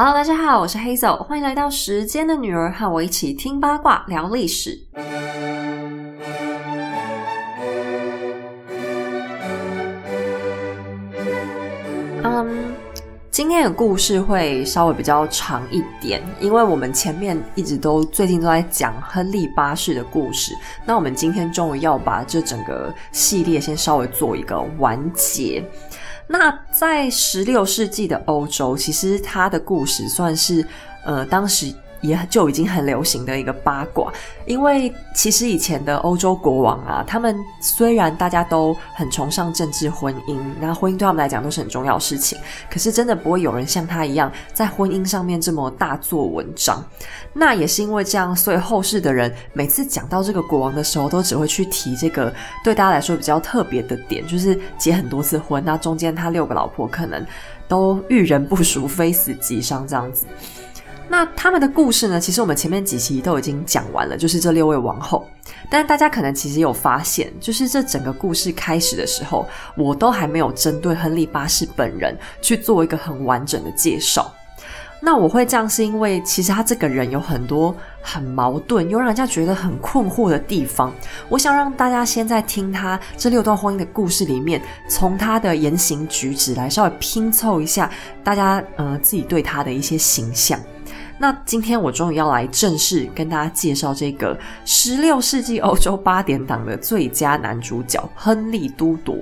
Hello，大家好，我是 Hazel，欢迎来到时间的女儿，和我一起听八卦聊历史。嗯，今天的故事会稍微比较长一点，因为我们前面一直都最近都在讲亨利八世的故事，那我们今天终于要把这整个系列先稍微做一个完结。那在十六世纪的欧洲，其实他的故事算是呃当时。也就已经很流行的一个八卦，因为其实以前的欧洲国王啊，他们虽然大家都很崇尚政治婚姻，那婚姻对他们来讲都是很重要的事情，可是真的不会有人像他一样在婚姻上面这么大做文章。那也是因为这样，所以后世的人每次讲到这个国王的时候，都只会去提这个对大家来说比较特别的点，就是结很多次婚，那中间他六个老婆可能都遇人不淑，非死即伤这样子。那他们的故事呢？其实我们前面几期都已经讲完了，就是这六位王后。但大家可能其实有发现，就是这整个故事开始的时候，我都还没有针对亨利八世本人去做一个很完整的介绍。那我会这样，是因为其实他这个人有很多很矛盾，又让人家觉得很困惑的地方。我想让大家先在听他这六段婚姻的故事里面，从他的言行举止来稍微拼凑一下大家呃自己对他的一些形象。那今天我终于要来正式跟大家介绍这个十六世纪欧洲八点档的最佳男主角亨利都铎。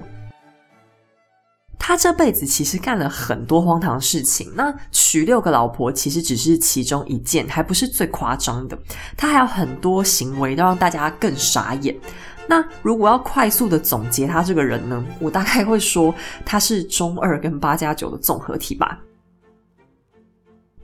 他这辈子其实干了很多荒唐事情，那娶六个老婆其实只是其中一件，还不是最夸张的。他还有很多行为都让大家更傻眼。那如果要快速的总结他这个人呢，我大概会说他是中二跟八加九的综合体吧。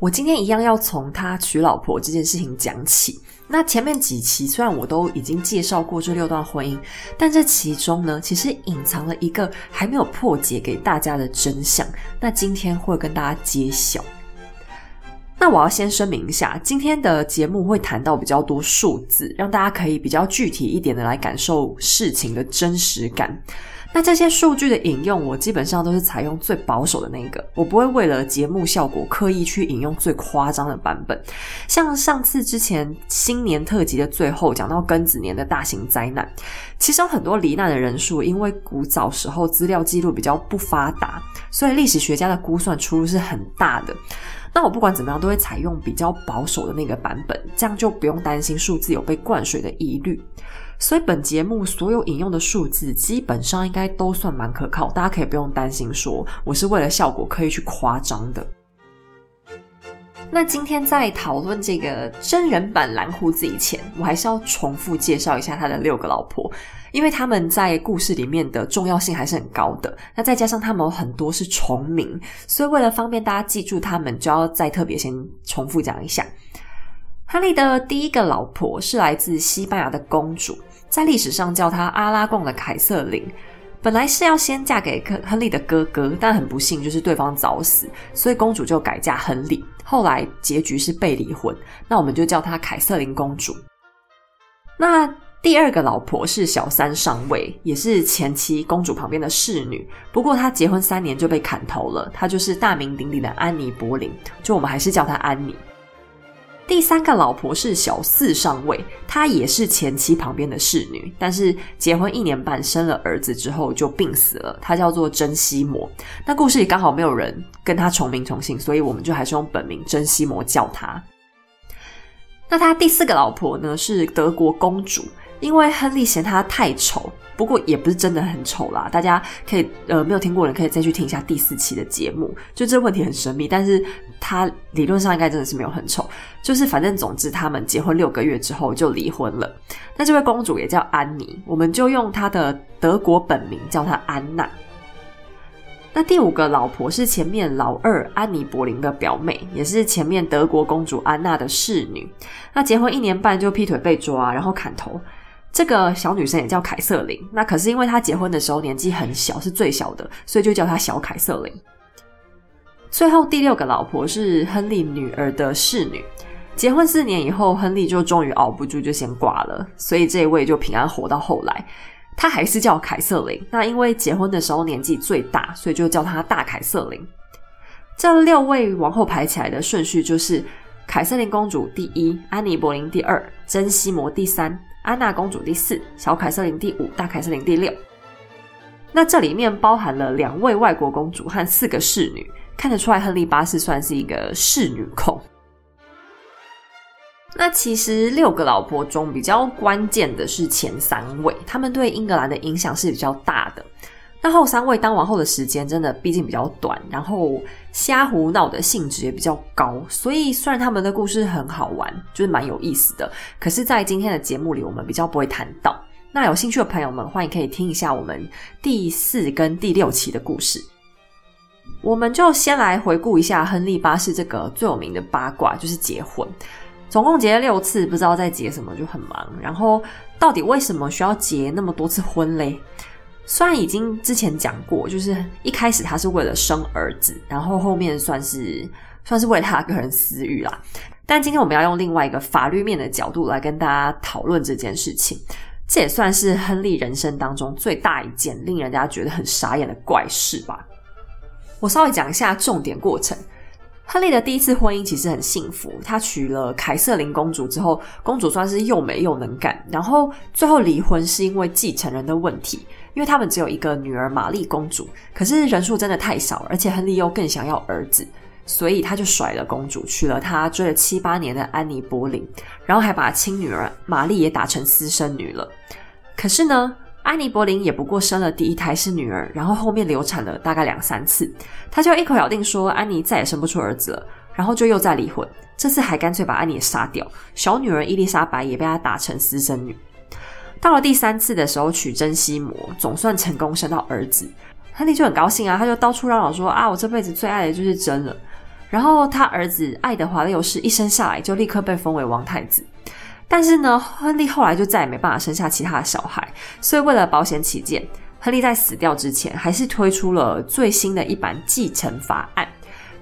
我今天一样要从他娶老婆这件事情讲起。那前面几期虽然我都已经介绍过这六段婚姻，但这其中呢，其实隐藏了一个还没有破解给大家的真相。那今天会跟大家揭晓。那我要先声明一下，今天的节目会谈到比较多数字，让大家可以比较具体一点的来感受事情的真实感。那这些数据的引用，我基本上都是采用最保守的那个，我不会为了节目效果刻意去引用最夸张的版本。像上次之前新年特辑的最后讲到庚子年的大型灾难，其实有很多罹难的人数，因为古早时候资料记录比较不发达，所以历史学家的估算出入是很大的。那我不管怎么样，都会采用比较保守的那个版本，这样就不用担心数字有被灌水的疑虑。所以本节目所有引用的数字基本上应该都算蛮可靠，大家可以不用担心说我是为了效果刻意去夸张的。那今天在讨论这个真人版蓝胡子以前，我还是要重复介绍一下他的六个老婆，因为他们在故事里面的重要性还是很高的。那再加上他们有很多是重名，所以为了方便大家记住他们，就要再特别先重复讲一下。哈利的第一个老婆是来自西班牙的公主。在历史上叫她阿拉贡的凯瑟琳，本来是要先嫁给亨亨利的哥哥，但很不幸就是对方早死，所以公主就改嫁亨利。后来结局是被离婚，那我们就叫她凯瑟琳公主。那第二个老婆是小三上位，也是前妻公主旁边的侍女，不过她结婚三年就被砍头了。她就是大名鼎鼎的安妮·柏林，就我们还是叫她安妮。第三个老婆是小四上位，她也是前妻旁边的侍女，但是结婚一年半生了儿子之后就病死了。她叫做珍西摩。那故事里刚好没有人跟她重名重姓，所以我们就还是用本名珍西摩叫她。那她第四个老婆呢是德国公主，因为亨利嫌她太丑。不过也不是真的很丑啦，大家可以呃没有听过的人可以再去听一下第四期的节目，就这问题很神秘，但是他理论上应该真的是没有很丑，就是反正总之他们结婚六个月之后就离婚了。那这位公主也叫安妮，我们就用她的德国本名叫她安娜。那第五个老婆是前面老二安妮·柏林的表妹，也是前面德国公主安娜的侍女。那结婚一年半就劈腿被抓，然后砍头。这个小女生也叫凯瑟琳，那可是因为她结婚的时候年纪很小，是最小的，所以就叫她小凯瑟琳。最后第六个老婆是亨利女儿的侍女，结婚四年以后，亨利就终于熬不住，就先挂了，所以这一位就平安活到后来。她还是叫凯瑟琳，那因为结婚的时候年纪最大，所以就叫她大凯瑟琳。这六位王后排起来的顺序就是凯瑟琳公主第一，安妮·柏林第二，珍西摩第三，安娜公主第四，小凯瑟琳第五，大凯瑟琳第六。那这里面包含了两位外国公主和四个侍女，看得出来亨利八世算是一个侍女控。那其实六个老婆中比较关键的是前三位，他们对英格兰的影响是比较大的。那后三位当王后的时间真的毕竟比较短，然后瞎胡闹的性质也比较高，所以虽然他们的故事很好玩，就是蛮有意思的，可是，在今天的节目里，我们比较不会谈到。那有兴趣的朋友们，欢迎可以听一下我们第四跟第六期的故事。我们就先来回顾一下亨利八世这个最有名的八卦，就是结婚，总共结了六次，不知道在结什么，就很忙。然后到底为什么需要结那么多次婚嘞？虽然已经之前讲过，就是一开始他是为了生儿子，然后后面算是算是为了他个人私欲啦。但今天我们要用另外一个法律面的角度来跟大家讨论这件事情。这也算是亨利人生当中最大一件令人家觉得很傻眼的怪事吧。我稍微讲一下重点过程。亨利的第一次婚姻其实很幸福，他娶了凯瑟琳公主之后，公主算是又美又能干。然后最后离婚是因为继承人的问题，因为他们只有一个女儿玛丽公主，可是人数真的太少，而且亨利又更想要儿子。所以他就甩了公主，娶了他追了七八年的安妮·柏林，然后还把亲女儿玛丽也打成私生女了。可是呢，安妮·柏林也不过生了第一胎是女儿，然后后面流产了大概两三次，他就一口咬定说安妮再也生不出儿子了，然后就又再离婚。这次还干脆把安妮杀掉，小女儿伊丽莎白也被他打成私生女。到了第三次的时候娶珍西摩，总算成功生到儿子，亨利就很高兴啊，他就到处嚷嚷说啊，我这辈子最爱的就是真了。然后他儿子爱德华六世一生下来就立刻被封为王太子，但是呢，亨利后来就再也没办法生下其他的小孩，所以为了保险起见，亨利在死掉之前还是推出了最新的一版继承法案，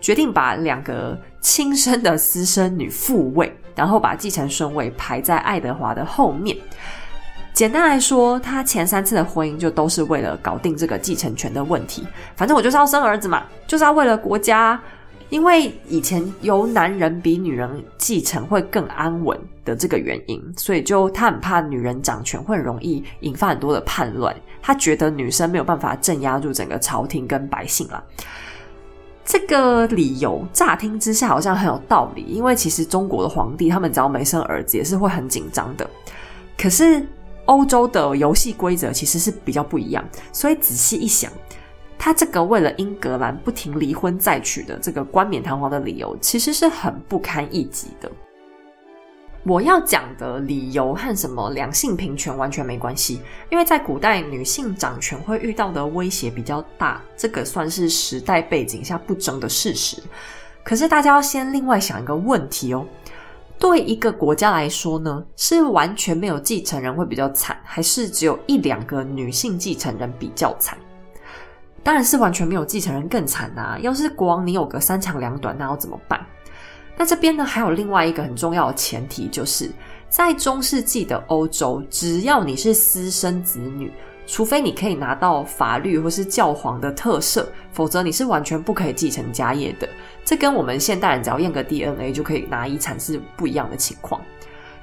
决定把两个亲生的私生女复位，然后把继承顺位排在爱德华的后面。简单来说，他前三次的婚姻就都是为了搞定这个继承权的问题，反正我就是要生儿子嘛，就是要为了国家。因为以前由男人比女人继承会更安稳的这个原因，所以就他很怕女人掌权会容易引发很多的叛乱。他觉得女生没有办法镇压住整个朝廷跟百姓啦。这个理由乍听之下好像很有道理，因为其实中国的皇帝他们只要没生儿子也是会很紧张的。可是欧洲的游戏规则其实是比较不一样，所以仔细一想。他这个为了英格兰不停离婚再娶的这个冠冕堂皇的理由，其实是很不堪一击的。我要讲的理由和什么两性平权完全没关系，因为在古代女性掌权会遇到的威胁比较大，这个算是时代背景下不争的事实。可是大家要先另外想一个问题哦：对一个国家来说呢，是完全没有继承人会比较惨，还是只有一两个女性继承人比较惨？当然是完全没有继承人更惨啊！要是国王你有个三长两短，那要怎么办？那这边呢还有另外一个很重要的前提，就是在中世纪的欧洲，只要你是私生子女，除非你可以拿到法律或是教皇的特赦，否则你是完全不可以继承家业的。这跟我们现代人只要验个 DNA 就可以拿遗产是不一样的情况。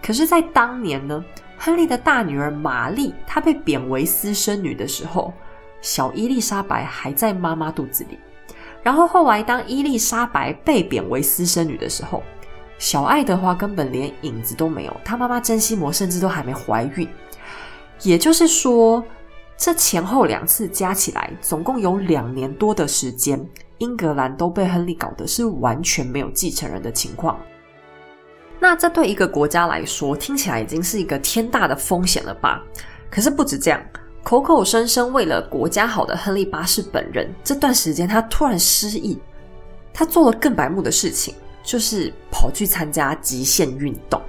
可是，在当年呢，亨利的大女儿玛丽她被贬为私生女的时候。小伊丽莎白还在妈妈肚子里，然后后来当伊丽莎白被贬为私生女的时候，小爱德华根本连影子都没有，他妈妈珍西摩甚至都还没怀孕。也就是说，这前后两次加起来，总共有两年多的时间，英格兰都被亨利搞得是完全没有继承人的情况。那这对一个国家来说，听起来已经是一个天大的风险了吧？可是不止这样。口口声声为了国家好的亨利八世本人，这段时间他突然失忆，他做了更白目的事情，就是跑去参加极限运动。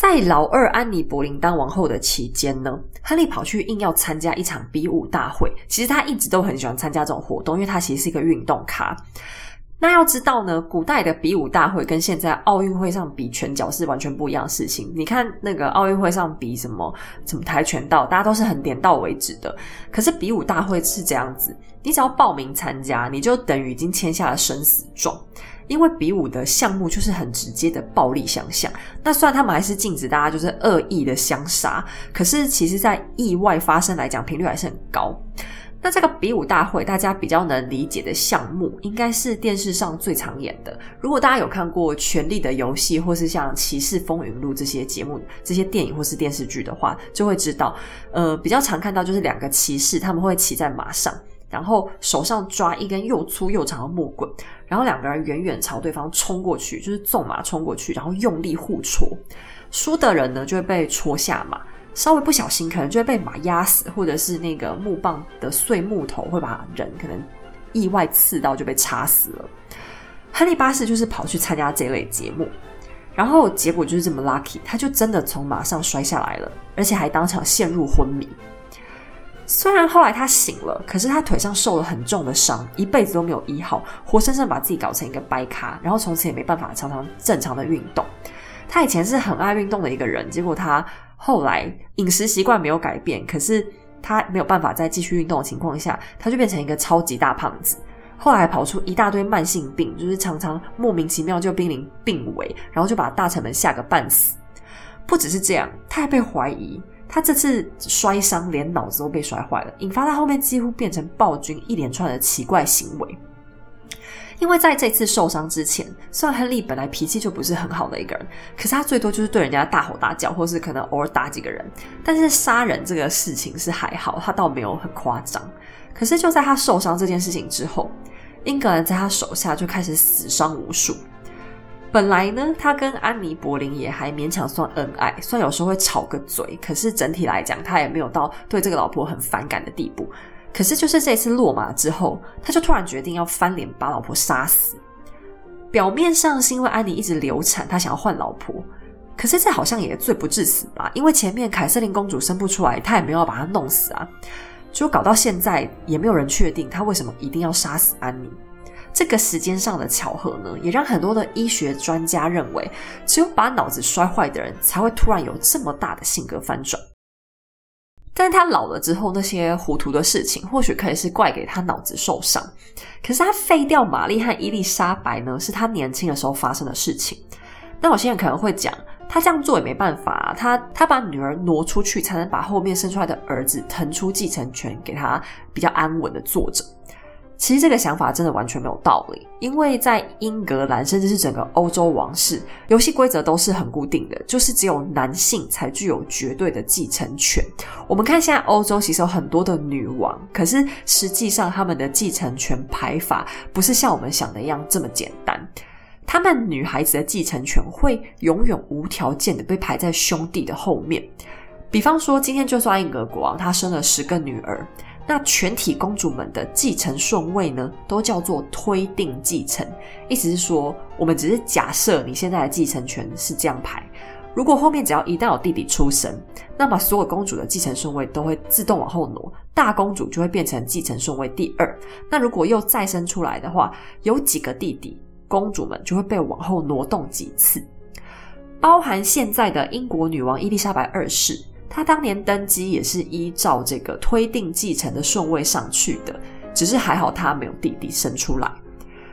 在老二安妮·柏林当王后的期间呢，亨利跑去硬要参加一场比武大会。其实他一直都很喜欢参加这种活动，因为他其实是一个运动咖。那要知道呢，古代的比武大会跟现在奥运会上比拳脚是完全不一样的事情。你看那个奥运会上比什么什么跆拳道，大家都是很点到为止的。可是比武大会是这样子，你只要报名参加，你就等于已经签下了生死状。因为比武的项目就是很直接的暴力相向。那虽然他们还是禁止大家就是恶意的相杀，可是其实在意外发生来讲，频率还是很高。那这个比武大会，大家比较能理解的项目，应该是电视上最常演的。如果大家有看过《权力的游戏》或是像《骑士风云录》这些节目、这些电影或是电视剧的话，就会知道，呃，比较常看到就是两个骑士，他们会骑在马上，然后手上抓一根又粗又长的木棍，然后两个人远远朝对方冲过去，就是纵马冲过去，然后用力互戳，输的人呢就会被戳下马。稍微不小心，可能就会被马压死，或者是那个木棒的碎木头会把人可能意外刺到，就被插死了。亨利八世就是跑去参加这类节目，然后结果就是这么 lucky，他就真的从马上摔下来了，而且还当场陷入昏迷。虽然后来他醒了，可是他腿上受了很重的伤，一辈子都没有医好，活生生把自己搞成一个掰咖，然后从此也没办法常常正常的运动。他以前是很爱运动的一个人，结果他。后来饮食习惯没有改变，可是他没有办法再继续运动的情况下，他就变成一个超级大胖子。后来跑出一大堆慢性病，就是常常莫名其妙就濒临病危，然后就把大臣们吓个半死。不只是这样，他还被怀疑，他这次摔伤连脑子都被摔坏了，引发他后面几乎变成暴君一连串的奇怪行为。因为在这次受伤之前，虽然亨利本来脾气就不是很好的一个人，可是他最多就是对人家大吼大叫，或是可能偶尔打几个人。但是杀人这个事情是还好，他倒没有很夸张。可是就在他受伤这件事情之后，英格兰在他手下就开始死伤无数。本来呢，他跟安妮·柏林也还勉强算恩爱，虽然有时候会吵个嘴，可是整体来讲，他也没有到对这个老婆很反感的地步。可是，就是这次落马之后，他就突然决定要翻脸把老婆杀死。表面上是因为安妮一直流产，他想要换老婆。可是这好像也罪不至死吧？因为前面凯瑟琳公主生不出来，他也没有把她弄死啊。就搞到现在，也没有人确定他为什么一定要杀死安妮。这个时间上的巧合呢，也让很多的医学专家认为，只有把脑子摔坏的人才会突然有这么大的性格翻转。但是他老了之后，那些糊涂的事情，或许可以是怪给他脑子受伤。可是他废掉玛丽和伊丽莎白呢，是他年轻的时候发生的事情。那我现在可能会讲，他这样做也没办法，他他把女儿挪出去，才能把后面生出来的儿子腾出继承权给他，比较安稳的坐着。其实这个想法真的完全没有道理，因为在英格兰，甚至是整个欧洲王室，游戏规则都是很固定的，就是只有男性才具有绝对的继承权。我们看现在欧洲其实有很多的女王，可是实际上他们的继承权排法不是像我们想的一样这么简单。他们女孩子的继承权会永远无条件的被排在兄弟的后面。比方说，今天就算英格国王他生了十个女儿。那全体公主们的继承顺位呢，都叫做推定继承，意思是说，我们只是假设你现在的继承权是这样排。如果后面只要一旦有弟弟出生，那么所有公主的继承顺位都会自动往后挪，大公主就会变成继承顺位第二。那如果又再生出来的话，有几个弟弟，公主们就会被往后挪动几次，包含现在的英国女王伊丽莎白二世。他当年登基也是依照这个推定继承的顺位上去的，只是还好他没有弟弟生出来，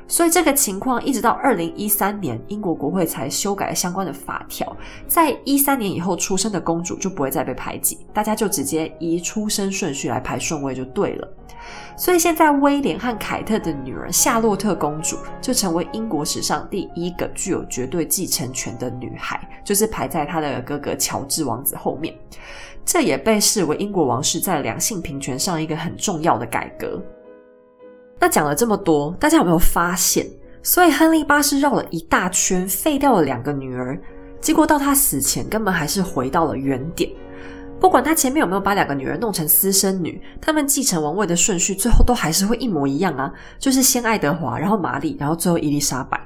所以这个情况一直到二零一三年，英国国会才修改了相关的法条，在一三年以后出生的公主就不会再被排挤，大家就直接依出生顺序来排顺位就对了。所以现在，威廉和凯特的女儿夏洛特公主就成为英国史上第一个具有绝对继承权的女孩，就是排在她的哥哥乔治王子后面。这也被视为英国王室在两性平权上一个很重要的改革。那讲了这么多，大家有没有发现？所以亨利八世绕了一大圈，废掉了两个女儿，结果到他死前，根本还是回到了原点。不管他前面有没有把两个女儿弄成私生女，他们继承王位的顺序最后都还是会一模一样啊，就是先爱德华，然后玛丽，然后最后伊丽莎白。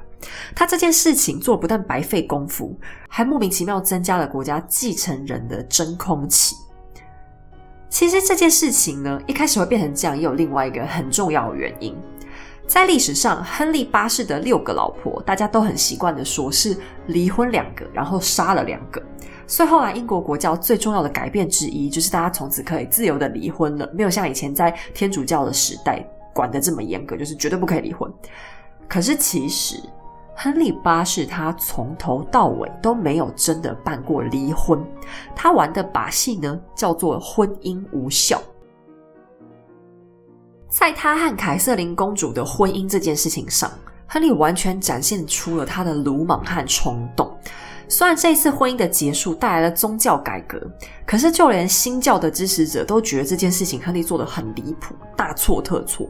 他这件事情做不但白费功夫，还莫名其妙增加了国家继承人的真空期。其实这件事情呢，一开始会变成这样，也有另外一个很重要的原因。在历史上，亨利八世的六个老婆，大家都很习惯的说是离婚两个，然后杀了两个。所以后来英国国教最重要的改变之一，就是大家从此可以自由的离婚了，没有像以前在天主教的时代管得这么严格，就是绝对不可以离婚。可是其实，亨利八世他从头到尾都没有真的办过离婚，他玩的把戏呢叫做婚姻无效。在他和凯瑟琳公主的婚姻这件事情上，亨利完全展现出了他的鲁莽和冲动。虽然这次婚姻的结束带来了宗教改革，可是就连新教的支持者都觉得这件事情亨利做的很离谱，大错特错。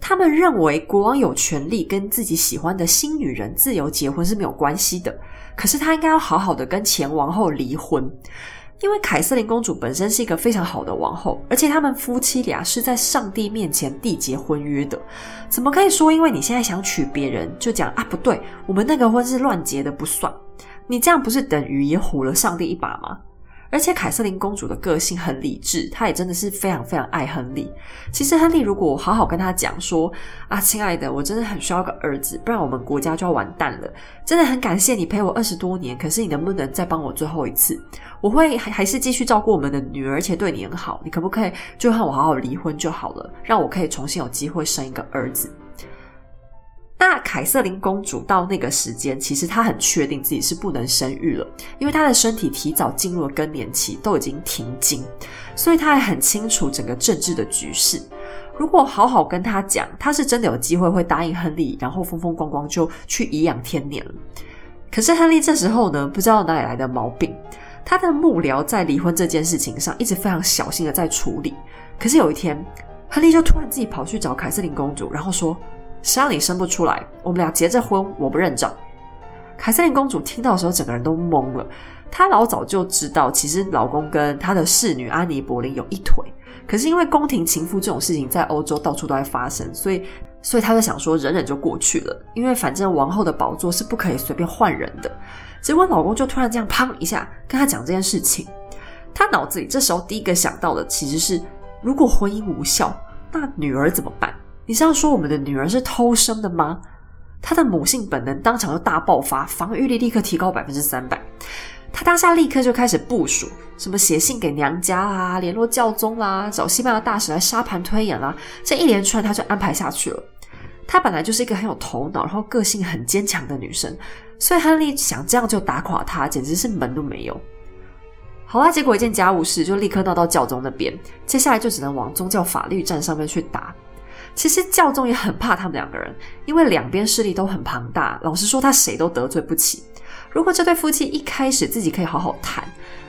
他们认为国王有权利跟自己喜欢的新女人自由结婚是没有关系的，可是他应该要好好的跟前王后离婚。因为凯瑟琳公主本身是一个非常好的王后，而且他们夫妻俩是在上帝面前缔结婚约的，怎么可以说因为你现在想娶别人就讲啊不对，我们那个婚是乱结的不算？你这样不是等于也唬了上帝一把吗？而且凯瑟琳公主的个性很理智，她也真的是非常非常爱亨利。其实亨利如果好好跟他讲说啊，亲爱的，我真的很需要个儿子，不然我们国家就要完蛋了。真的很感谢你陪我二十多年，可是你能不能再帮我最后一次？我会还还是继续照顾我们的女儿，而且对你很好。你可不可以就和我好好离婚就好了，让我可以重新有机会生一个儿子？那凯瑟琳公主到那个时间，其实她很确定自己是不能生育了，因为她的身体提早进入了更年期，都已经停经，所以她也很清楚整个政治的局势。如果好好跟她讲，她是真的有机会会答应亨利，然后风风光光就去颐养天年了。可是亨利这时候呢，不知道哪里来的毛病，他的幕僚在离婚这件事情上一直非常小心的在处理。可是有一天，亨利就突然自己跑去找凯瑟琳公主，然后说。谁让你生不出来？我们俩结着婚，我不认账。凯瑟琳公主听到的时候，整个人都懵了。她老早就知道，其实老公跟她的侍女安妮·柏林有一腿。可是因为宫廷情妇这种事情在欧洲到处都在发生，所以，所以她就想说忍忍就过去了。因为反正王后的宝座是不可以随便换人的。结果老公就突然这样砰一下跟她讲这件事情，她脑子里这时候第一个想到的其实是：如果婚姻无效，那女儿怎么办？你是要说我们的女儿是偷生的吗？她的母性本能当场就大爆发，防御力立刻提高百分之三百。她当下立刻就开始部署，什么写信给娘家啦，联络教宗啦，找西班牙大使来沙盘推演啦，这一连串她就安排下去了。她本来就是一个很有头脑，然后个性很坚强的女生，所以亨利想这样就打垮她，简直是门都没有。好啦，结果一件家务事就立刻闹到教宗那边，接下来就只能往宗教法律战上面去打。其实教宗也很怕他们两个人，因为两边势力都很庞大。老实说，他谁都得罪不起。如果这对夫妻一开始自己可以好好谈，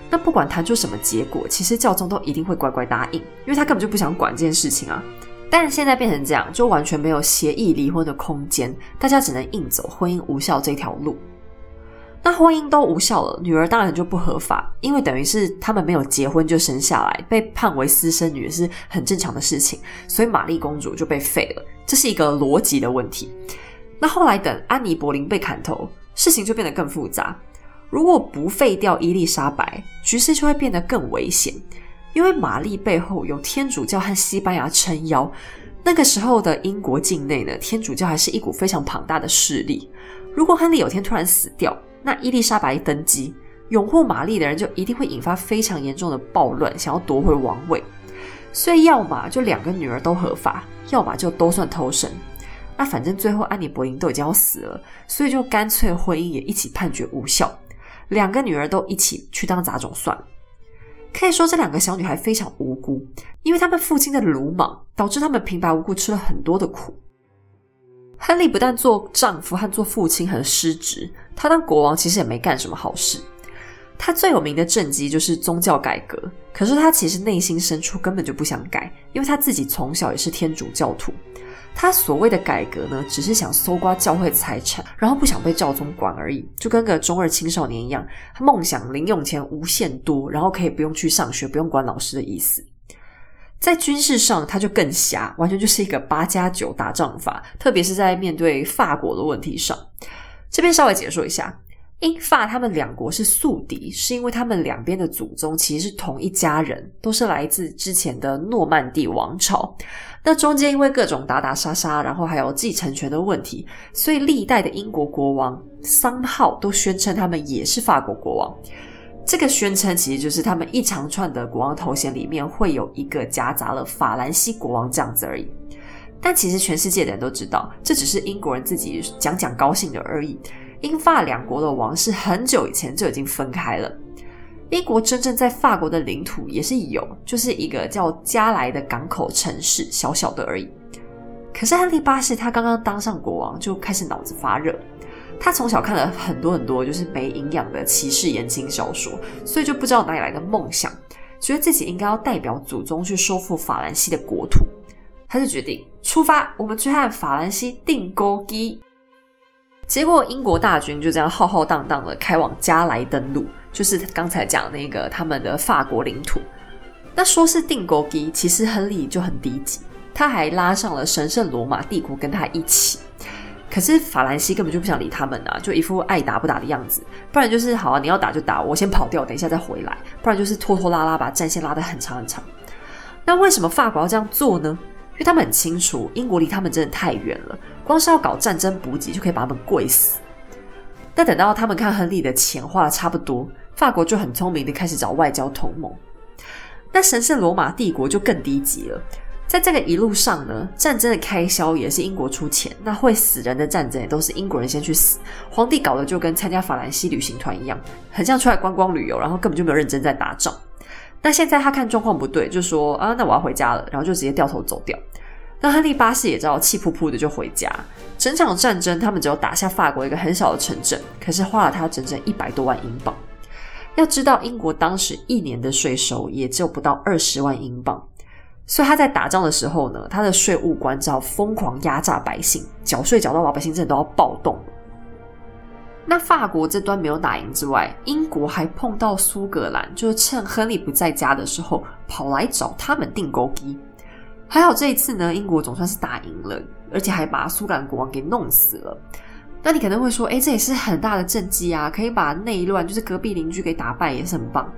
那不管谈出什么结果，其实教宗都一定会乖乖答应，因为他根本就不想管这件事情啊。但现在变成这样，就完全没有协议离婚的空间，大家只能硬走婚姻无效这条路。那婚姻都无效了，女儿当然就不合法，因为等于是他们没有结婚就生下来，被判为私生女是很正常的事情，所以玛丽公主就被废了，这是一个逻辑的问题。那后来等安妮·柏林被砍头，事情就变得更复杂。如果不废掉伊丽莎白，局势就会变得更危险，因为玛丽背后有天主教和西班牙撑腰。那个时候的英国境内呢，天主教还是一股非常庞大的势力。如果亨利有天突然死掉，那伊丽莎白一登基，拥护玛丽的人就一定会引发非常严重的暴乱，想要夺回王位。所以，要么就两个女儿都合法，要么就都算偷生。那反正最后安妮·博林都已经要死了，所以就干脆婚姻也一起判决无效，两个女儿都一起去当杂种算了。可以说，这两个小女孩非常无辜，因为他们父亲的鲁莽导致他们平白无故吃了很多的苦。亨利不但做丈夫和做父亲很失职，他当国王其实也没干什么好事。他最有名的政绩就是宗教改革，可是他其实内心深处根本就不想改，因为他自己从小也是天主教徒。他所谓的改革呢，只是想搜刮教会财产，然后不想被教宗管而已，就跟个中二青少年一样，他梦想零用钱无限多，然后可以不用去上学，不用管老师的意思。在军事上，他就更瞎，完全就是一个八加九打仗法。特别是在面对法国的问题上，这边稍微解说一下：英法他们两国是宿敌，是因为他们两边的祖宗其实是同一家人，都是来自之前的诺曼底王朝。那中间因为各种打打杀杀，然后还有继承权的问题，所以历代的英国国王桑浩都宣称他们也是法国国王。这个宣称其实就是他们一长串的国王头衔里面会有一个夹杂了法兰西国王这样子而已。但其实全世界的人都知道，这只是英国人自己讲讲高兴的而已。英法两国的王室很久以前就已经分开了。英国真正在法国的领土也是有，就是一个叫加莱的港口城市，小小的而已。可是亨利八世他刚刚当上国王，就开始脑子发热。他从小看了很多很多就是没营养的骑士言情小说，所以就不知道哪里来的梦想，觉得自己应该要代表祖宗去收复法兰西的国土。他就决定出发，我们去和法兰西定钩机。结果，英国大军就这样浩浩荡荡的开往加莱登陆，就是刚才讲那个他们的法国领土。那说是定国基，其实亨利就很低级，他还拉上了神圣罗马帝国跟他一起。可是法兰西根本就不想理他们啊，就一副爱打不打的样子。不然就是好啊，你要打就打，我先跑掉，等一下再回来。不然就是拖拖拉拉把战线拉得很长很长。那为什么法国要这样做呢？因为他们很清楚，英国离他们真的太远了，光是要搞战争补给就可以把他们跪死。但等到他们看亨利的钱花的差不多，法国就很聪明的开始找外交同盟。那神圣罗马帝国就更低级了，在这个一路上呢，战争的开销也是英国出钱，那会死人的战争也都是英国人先去死。皇帝搞的就跟参加法兰西旅行团一样，很像出来观光旅游，然后根本就没有认真在打仗。那现在他看状况不对，就说啊，那我要回家了，然后就直接掉头走掉。那亨利八世也知道，气扑扑的就回家。整场战争他们只有打下法国一个很小的城镇，可是花了他整整一百多万英镑。要知道，英国当时一年的税收也就不到二十万英镑，所以他在打仗的时候呢，他的税务官只好疯狂压榨百姓，缴税缴到老百姓真的都要暴动。那法国这端没有打赢之外，英国还碰到苏格兰，就是趁亨利不在家的时候跑来找他们订钩机。还好这一次呢，英国总算是打赢了，而且还把苏格兰国王给弄死了。那你可能会说，哎，这也是很大的政绩啊，可以把内乱就是隔壁邻居给打败，也是很棒。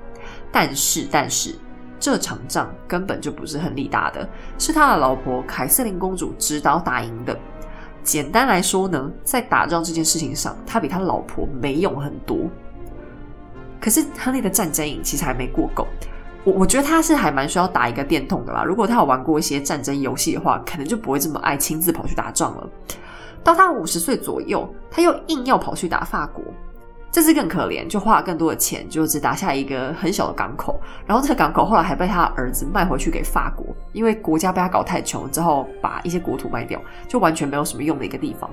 但是，但是这场仗根本就不是亨利打的，是他的老婆凯瑟琳公主指导打赢的。简单来说呢，在打仗这件事情上，他比他老婆没用很多。可是亨利的战争瘾其实还没过够，我我觉得他是还蛮需要打一个电筒的啦。如果他有玩过一些战争游戏的话，可能就不会这么爱亲自跑去打仗了。到他五十岁左右，他又硬要跑去打法国。这次更可怜，就花了更多的钱，就只打下一个很小的港口。然后这个港口后来还被他儿子卖回去给法国，因为国家被他搞太穷，之后把一些国土卖掉，就完全没有什么用的一个地方。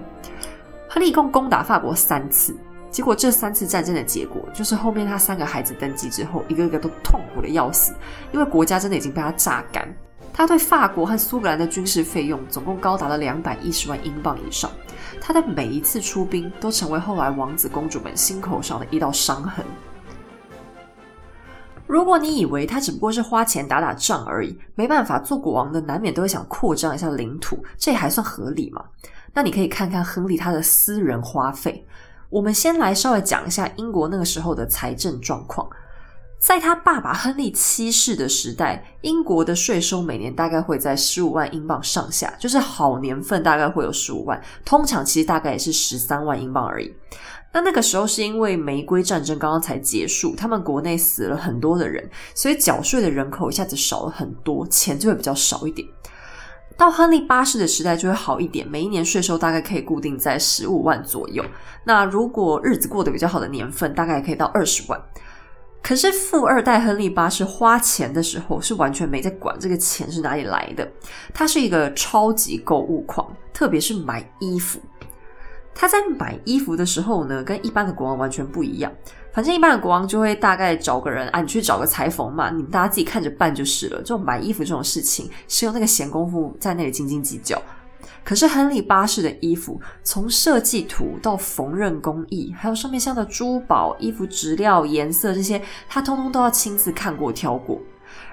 亨利一共攻打法国三次，结果这三次战争的结果就是后面他三个孩子登基之后，一个一个都痛苦的要死，因为国家真的已经被他榨干。他对法国和苏格兰的军事费用总共高达了两百一十万英镑以上。他的每一次出兵都成为后来王子公主们心口上的一道伤痕。如果你以为他只不过是花钱打打仗而已，没办法做国王的难免都会想扩张一下领土，这也还算合理嘛？那你可以看看亨利他的私人花费。我们先来稍微讲一下英国那个时候的财政状况。在他爸爸亨利七世的时代，英国的税收每年大概会在十五万英镑上下，就是好年份大概会有十五万，通常其实大概也是十三万英镑而已。那那个时候是因为玫瑰战争刚刚才结束，他们国内死了很多的人，所以缴税的人口一下子少了很多，钱就会比较少一点。到亨利八世的时代就会好一点，每一年税收大概可以固定在十五万左右。那如果日子过得比较好的年份，大概可以到二十万。可是富二代亨利八世花钱的时候是完全没在管这个钱是哪里来的，他是一个超级购物狂，特别是买衣服。他在买衣服的时候呢，跟一般的国王完全不一样。反正一般的国王就会大概找个人啊，你去找个裁缝嘛，你们大家自己看着办就是了。这种买衣服这种事情，是用那个闲工夫在那里斤斤计较。可是亨利八世的衣服，从设计图到缝纫工艺，还有上面镶的珠宝、衣服质料、颜色这些，他通通都要亲自看过挑过。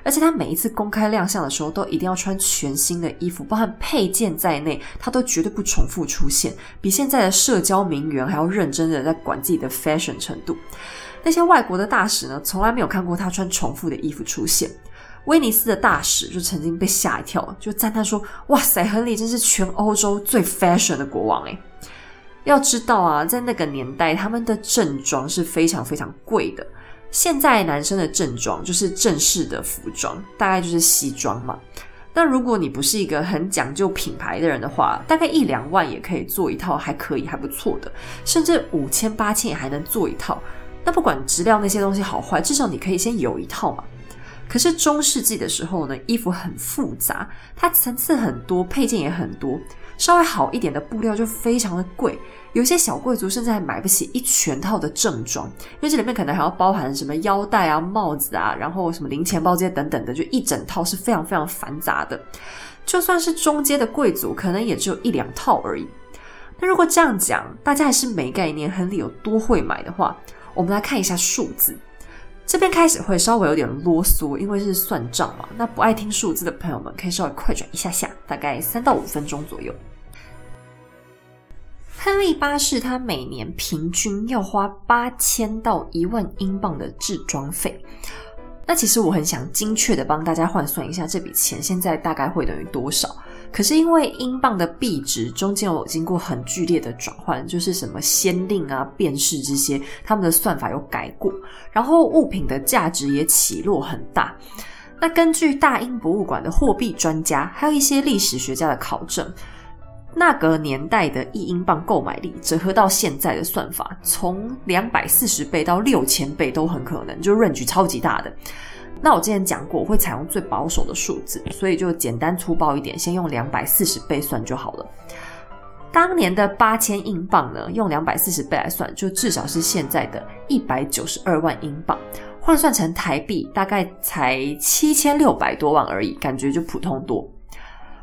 而且他每一次公开亮相的时候，都一定要穿全新的衣服，包含配件在内，他都绝对不重复出现，比现在的社交名媛还要认真的在管自己的 fashion 程度。那些外国的大使呢，从来没有看过他穿重复的衣服出现。威尼斯的大使就曾经被吓一跳，就赞叹说：“哇塞，亨利真是全欧洲最 fashion 的国王诶。要知道啊，在那个年代，他们的正装是非常非常贵的。现在男生的正装就是正式的服装，大概就是西装嘛。那如果你不是一个很讲究品牌的人的话，大概一两万也可以做一套，还可以还不错的，甚至五千八千也还能做一套。那不管质量那些东西好坏，至少你可以先有一套嘛。可是中世纪的时候呢，衣服很复杂，它层次很多，配件也很多。稍微好一点的布料就非常的贵，有些小贵族甚至还买不起一全套的正装，因为这里面可能还要包含什么腰带啊、帽子啊，然后什么零钱包这些等等的，就一整套是非常非常繁杂的。就算是中阶的贵族，可能也只有一两套而已。那如果这样讲，大家还是没概念，亨利有多会买的话，我们来看一下数字。这边开始会稍微有点啰嗦，因为是算账嘛。那不爱听数字的朋友们，可以稍微快转一下下，大概三到五分钟左右。亨利八世他每年平均要花八千到一万英镑的制装费。那其实我很想精确的帮大家换算一下这笔钱现在大概会等于多少。可是因为英镑的币值中间有经过很剧烈的转换，就是什么先令啊、变式这些，他们的算法有改过，然后物品的价值也起落很大。那根据大英博物馆的货币专家，还有一些历史学家的考证，那个年代的一英镑购买力折合到现在的算法，从两百四十倍到六千倍都很可能，就 range 超级大的。那我之前讲过，我会采用最保守的数字，所以就简单粗暴一点，先用两百四十倍算就好了。当年的八千英镑呢，用两百四十倍来算，就至少是现在的一百九十二万英镑，换算成台币大概才七千六百多万而已，感觉就普通多。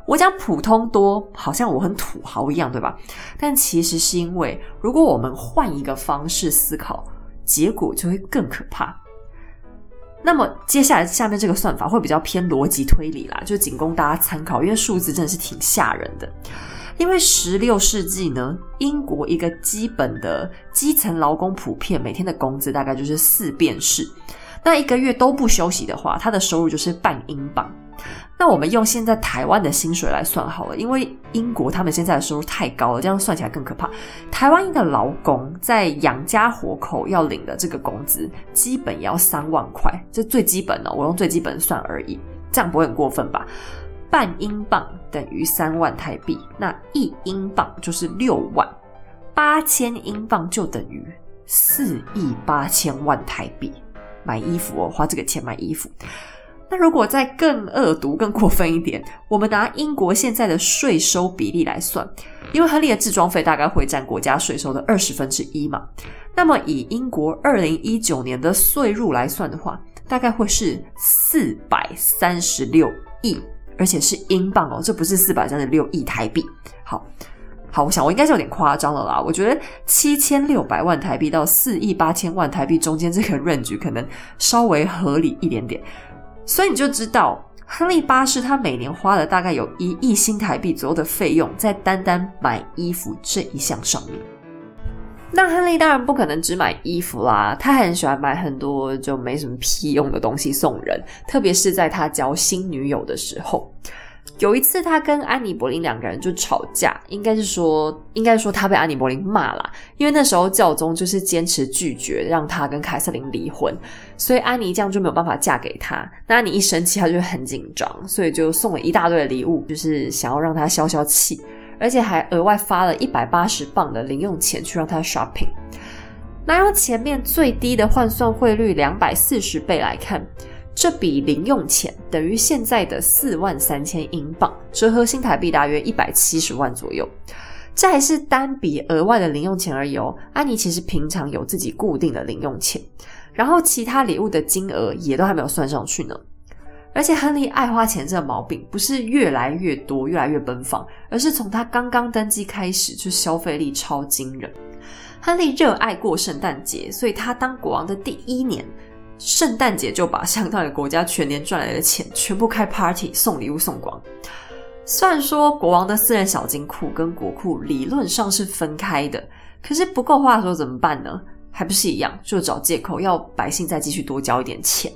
我讲普通多，好像我很土豪一样，对吧？但其实是因为，如果我们换一个方式思考，结果就会更可怕。那么接下来下面这个算法会比较偏逻辑推理啦，就仅供大家参考，因为数字真的是挺吓人的。因为十六世纪呢，英国一个基本的基层劳工普遍每天的工资大概就是四便士，那一个月都不休息的话，他的收入就是半英镑。那我们用现在台湾的薪水来算好了，因为英国他们现在的收入太高了，这样算起来更可怕。台湾一个劳工在养家活口要领的这个工资，基本也要三万块，这最基本的，我用最基本算而已，这样不会很过分吧？半英镑等于三万台币，那一英镑就是六万，八千英镑就等于四亿八千万台币。买衣服哦，花这个钱买衣服。那如果再更恶毒、更过分一点，我们拿英国现在的税收比例来算，因为亨利的制装费大概会占国家税收的二十分之一嘛。那么以英国二零一九年的税入来算的话，大概会是四百三十六亿，而且是英镑哦，这不是四百三十六亿台币。好，好，我想我应该是有点夸张了啦。我觉得七千六百万台币到四亿八千万台币中间这个 range 可能稍微合理一点点。所以你就知道，亨利八世他每年花了大概有一亿新台币左右的费用在单单买衣服这一项上面。那亨利当然不可能只买衣服啦，他很喜欢买很多就没什么屁用的东西送人，特别是在他交新女友的时候。有一次，他跟安妮·柏林两个人就吵架，应该是说，应该说他被安妮·柏林骂了，因为那时候教宗就是坚持拒绝让他跟凯瑟琳离婚，所以安妮这样就没有办法嫁给他。那安妮一生气，他就很紧张，所以就送了一大堆的礼物，就是想要让他消消气，而且还额外发了一百八十磅的零用钱去让他 shopping。那用前面最低的换算汇率两百四十倍来看。这笔零用钱等于现在的四万三千英镑，折合新台币大约一百七十万左右。这还是单笔额外的零用钱而已哦。安妮其实平常有自己固定的零用钱，然后其他礼物的金额也都还没有算上去呢。而且亨利爱花钱这个毛病不是越来越多、越来越奔放，而是从他刚刚登基开始就消费力超惊人。亨利热爱过圣诞节，所以他当国王的第一年。圣诞节就把相当于国家全年赚来的钱全部开 party 送礼物送光。虽然说国王的私人小金库跟国库理论上是分开的，可是不够花的时候怎么办呢？还不是一样，就找借口要百姓再继续多交一点钱。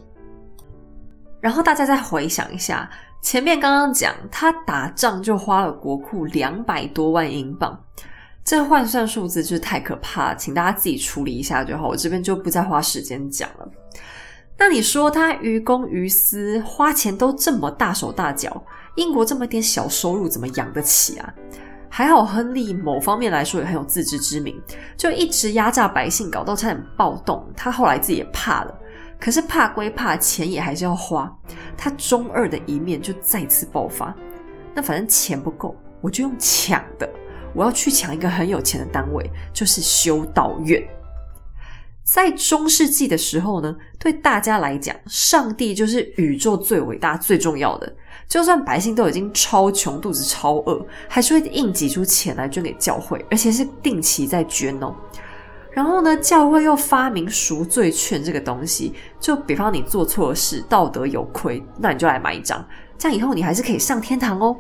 然后大家再回想一下，前面刚刚讲他打仗就花了国库两百多万英镑，这换算数字就是太可怕，请大家自己处理一下就好，我这边就不再花时间讲了。那你说他于公于私花钱都这么大手大脚，英国这么点小收入怎么养得起啊？还好亨利某方面来说也很有自知之明，就一直压榨百姓，搞到差点暴动。他后来自己也怕了，可是怕归怕，钱也还是要花。他中二的一面就再次爆发。那反正钱不够，我就用抢的，我要去抢一个很有钱的单位，就是修道院。在中世纪的时候呢，对大家来讲，上帝就是宇宙最伟大、最重要的。就算百姓都已经超穷、肚子超饿，还是会硬挤出钱来捐给教会，而且是定期在捐哦。然后呢，教会又发明赎罪券这个东西，就比方你做错了事、道德有亏，那你就来买一张，这样以后你还是可以上天堂哦。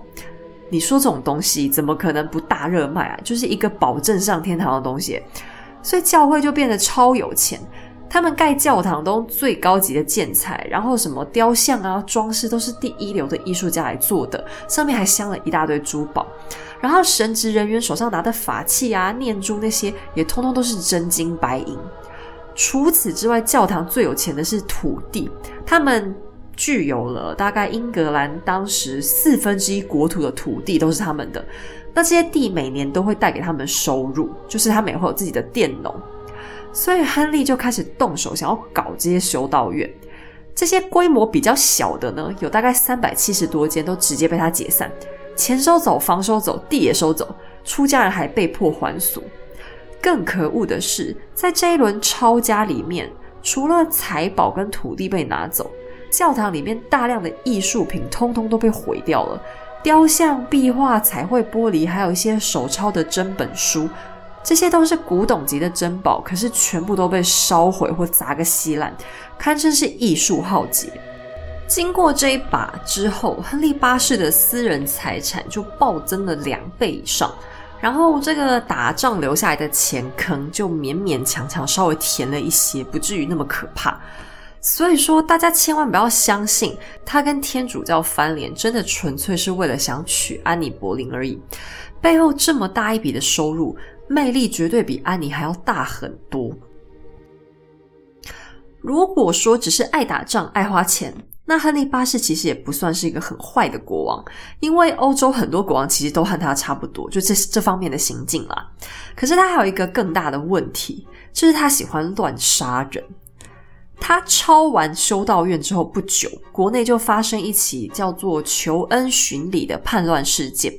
你说这种东西怎么可能不大热卖啊？就是一个保证上天堂的东西。所以教会就变得超有钱，他们盖教堂都用最高级的建材，然后什么雕像啊、装饰都是第一流的艺术家来做的，上面还镶了一大堆珠宝，然后神职人员手上拿的法器啊、念珠那些也通通都是真金白银。除此之外，教堂最有钱的是土地，他们具有了大概英格兰当时四分之一国土的土地都是他们的。那这些地每年都会带给他们收入，就是他们也会有自己的佃农，所以亨利就开始动手想要搞这些修道院。这些规模比较小的呢，有大概三百七十多间，都直接被他解散，钱收走，房收走，地也收走，出家人还被迫还俗。更可恶的是，在这一轮抄家里面，除了财宝跟土地被拿走，教堂里面大量的艺术品通通都被毁掉了。雕像、壁画、彩绘玻璃，还有一些手抄的真本书，这些都是古董级的珍宝，可是全部都被烧毁或砸个稀烂，堪称是艺术浩劫。经过这一把之后，亨利八世的私人财产就暴增了两倍以上，然后这个打仗留下来的钱坑就勉勉强强稍微填了一些，不至于那么可怕。所以说，大家千万不要相信他跟天主教翻脸，真的纯粹是为了想娶安妮·柏林而已。背后这么大一笔的收入，魅力绝对比安妮还要大很多。如果说只是爱打仗、爱花钱，那亨利八世其实也不算是一个很坏的国王，因为欧洲很多国王其实都和他差不多，就这这方面的行径啦。可是他还有一个更大的问题，就是他喜欢乱杀人。他抄完修道院之后不久，国内就发生一起叫做“求恩巡礼”的叛乱事件。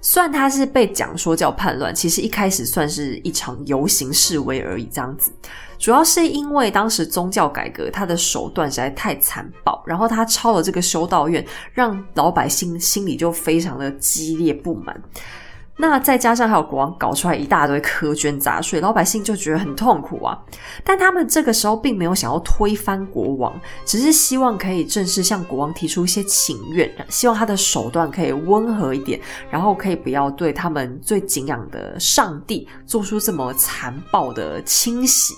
虽然他是被讲说叫叛乱，其实一开始算是一场游行示威而已。这样子，主要是因为当时宗教改革，他的手段实在太残暴，然后他抄了这个修道院，让老百姓心里就非常的激烈不满。那再加上还有国王搞出来一大堆苛捐杂税，老百姓就觉得很痛苦啊。但他们这个时候并没有想要推翻国王，只是希望可以正式向国王提出一些请愿，希望他的手段可以温和一点，然后可以不要对他们最敬仰的上帝做出这么残暴的清洗。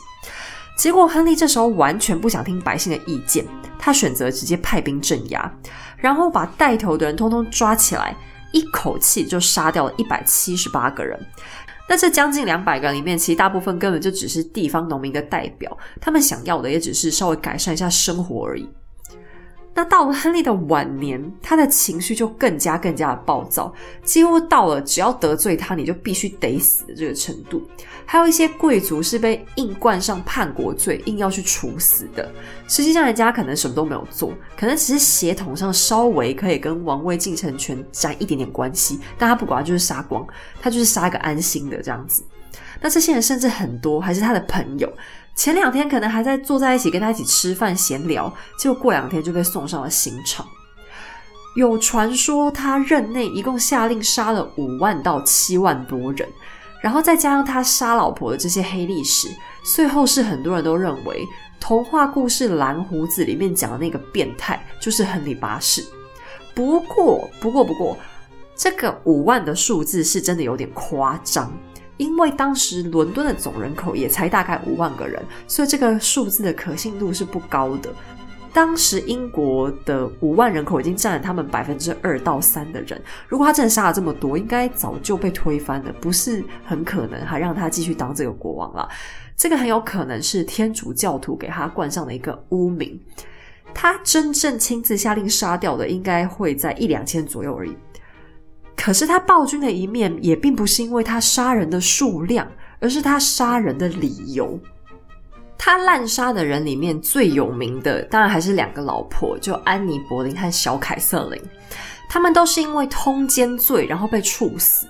结果亨利这时候完全不想听百姓的意见，他选择直接派兵镇压，然后把带头的人通通抓起来。一口气就杀掉了一百七十八个人，那这将近两百个里面，其实大部分根本就只是地方农民的代表，他们想要的也只是稍微改善一下生活而已。那到了亨利的晚年，他的情绪就更加更加的暴躁，几乎到了只要得罪他，你就必须得死的这个程度。还有一些贵族是被硬冠上叛国罪，硬要去处死的。实际上，人家可能什么都没有做，可能只是血统上稍微可以跟王位继承权沾一点点关系，但他不管，就是杀光，他就是杀一个安心的这样子。那这些人甚至很多还是他的朋友。前两天可能还在坐在一起跟他一起吃饭闲聊，结果过两天就被送上了刑场。有传说他任内一共下令杀了五万到七万多人，然后再加上他杀老婆的这些黑历史，最后是很多人都认为童话故事《蓝胡子》里面讲的那个变态就是亨利八世。不过，不过，不过，这个五万的数字是真的有点夸张，因为当时伦敦的总人口也才大概五万个人，所以这个数字的可信度是不高的。当时英国的五万人口已经占了他们百分之二到三的人，如果他真的杀了这么多，应该早就被推翻了，不是很可能还让他继续当这个国王了。这个很有可能是天主教徒给他冠上的一个污名。他真正亲自下令杀掉的，应该会在一两千左右而已。可是他暴君的一面，也并不是因为他杀人的数量，而是他杀人的理由。他滥杀的人里面最有名的，当然还是两个老婆，就安妮·柏林和小凯瑟琳。他们都是因为通奸罪，然后被处死。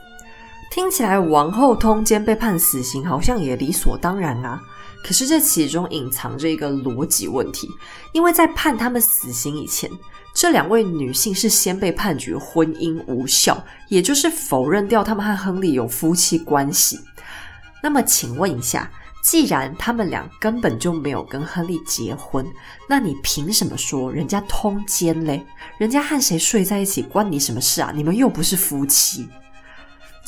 听起来王后通奸被判死刑，好像也理所当然啊。可是这其中隐藏着一个逻辑问题，因为在判他们死刑以前，这两位女性是先被判决婚姻无效，也就是否认掉他们和亨利有夫妻关系。那么，请问一下。既然他们俩根本就没有跟亨利结婚，那你凭什么说人家通奸嘞？人家和谁睡在一起关你什么事啊？你们又不是夫妻。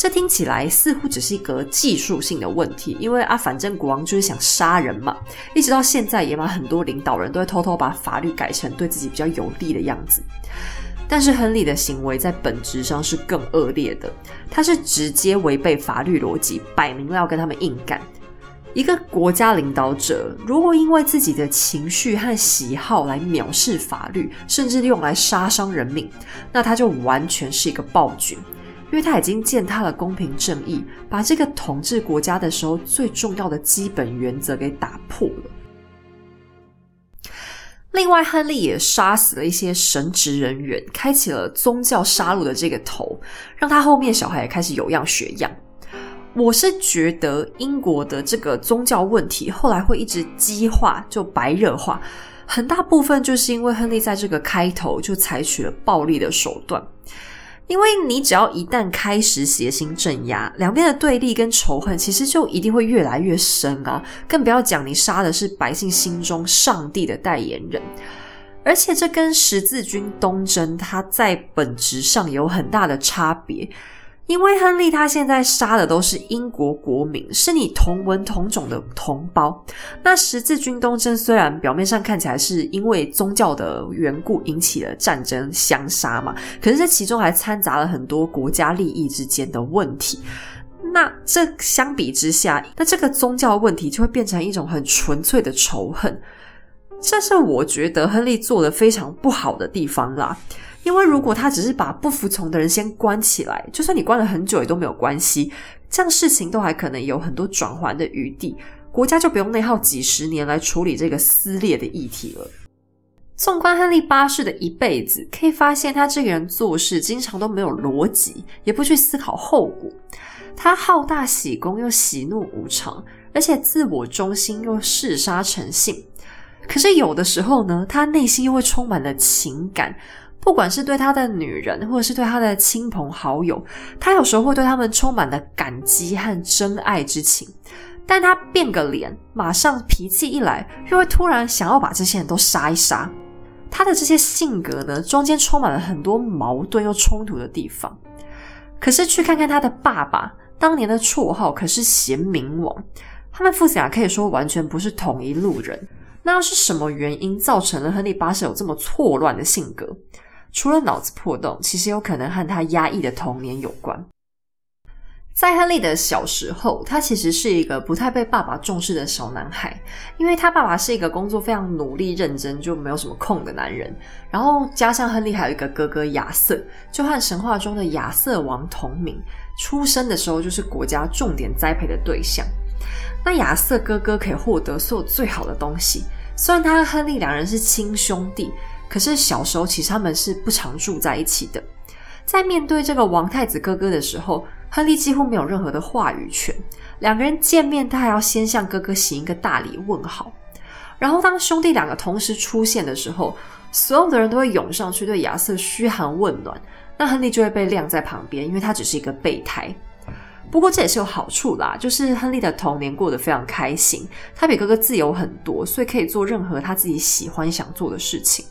这听起来似乎只是一个技术性的问题，因为啊，反正国王就是想杀人嘛。一直到现在，也把很多领导人都会偷偷把法律改成对自己比较有利的样子。但是亨利的行为在本质上是更恶劣的，他是直接违背法律逻辑，摆明了要跟他们硬干。一个国家领导者，如果因为自己的情绪和喜好来藐视法律，甚至用来杀伤人命，那他就完全是一个暴君，因为他已经践踏了公平正义，把这个统治国家的时候最重要的基本原则给打破了。另外，亨利也杀死了一些神职人员，开启了宗教杀戮的这个头，让他后面小孩也开始有样学样。我是觉得英国的这个宗教问题后来会一直激化，就白热化，很大部分就是因为亨利在这个开头就采取了暴力的手段。因为你只要一旦开始血腥镇压，两边的对立跟仇恨其实就一定会越来越深啊！更不要讲你杀的是百姓心中上帝的代言人，而且这跟十字军东征它在本质上有很大的差别。因为亨利他现在杀的都是英国国民，是你同文同种的同胞。那十字军东征虽然表面上看起来是因为宗教的缘故引起了战争相杀嘛，可是这其中还掺杂了很多国家利益之间的问题。那这相比之下，那这个宗教问题就会变成一种很纯粹的仇恨。这是我觉得亨利做的非常不好的地方啦。因为如果他只是把不服从的人先关起来，就算你关了很久也都没有关系，这样事情都还可能有很多转圜的余地，国家就不用内耗几十年来处理这个撕裂的议题了。纵观亨利八世的一辈子，可以发现他这个人做事经常都没有逻辑，也不去思考后果。他好大喜功又喜怒无常，而且自我中心又嗜杀成性。可是有的时候呢，他内心又会充满了情感。不管是对他的女人，或者是对他的亲朋好友，他有时候会对他们充满了感激和真爱之情。但他变个脸，马上脾气一来，又会突然想要把这些人都杀一杀。他的这些性格呢，中间充满了很多矛盾又冲突的地方。可是去看看他的爸爸，当年的绰号可是贤明王，他们父子俩可以说完全不是同一路人。那是什么原因造成了亨利八世有这么错乱的性格？除了脑子破洞，其实有可能和他压抑的童年有关。在亨利的小时候，他其实是一个不太被爸爸重视的小男孩，因为他爸爸是一个工作非常努力认真就没有什么空的男人。然后加上亨利还有一个哥哥亚瑟，就和神话中的亚瑟王同名，出生的时候就是国家重点栽培的对象。那亚瑟哥哥可以获得所有最好的东西，虽然他和亨利两人是亲兄弟。可是小时候，其实他们是不常住在一起的。在面对这个王太子哥哥的时候，亨利几乎没有任何的话语权。两个人见面，他还要先向哥哥行一个大礼问好。然后，当兄弟两个同时出现的时候，所有的人都会涌上去对亚瑟嘘寒问暖，那亨利就会被晾在旁边，因为他只是一个备胎。不过这也是有好处啦，就是亨利的童年过得非常开心，他比哥哥自由很多，所以可以做任何他自己喜欢想做的事情。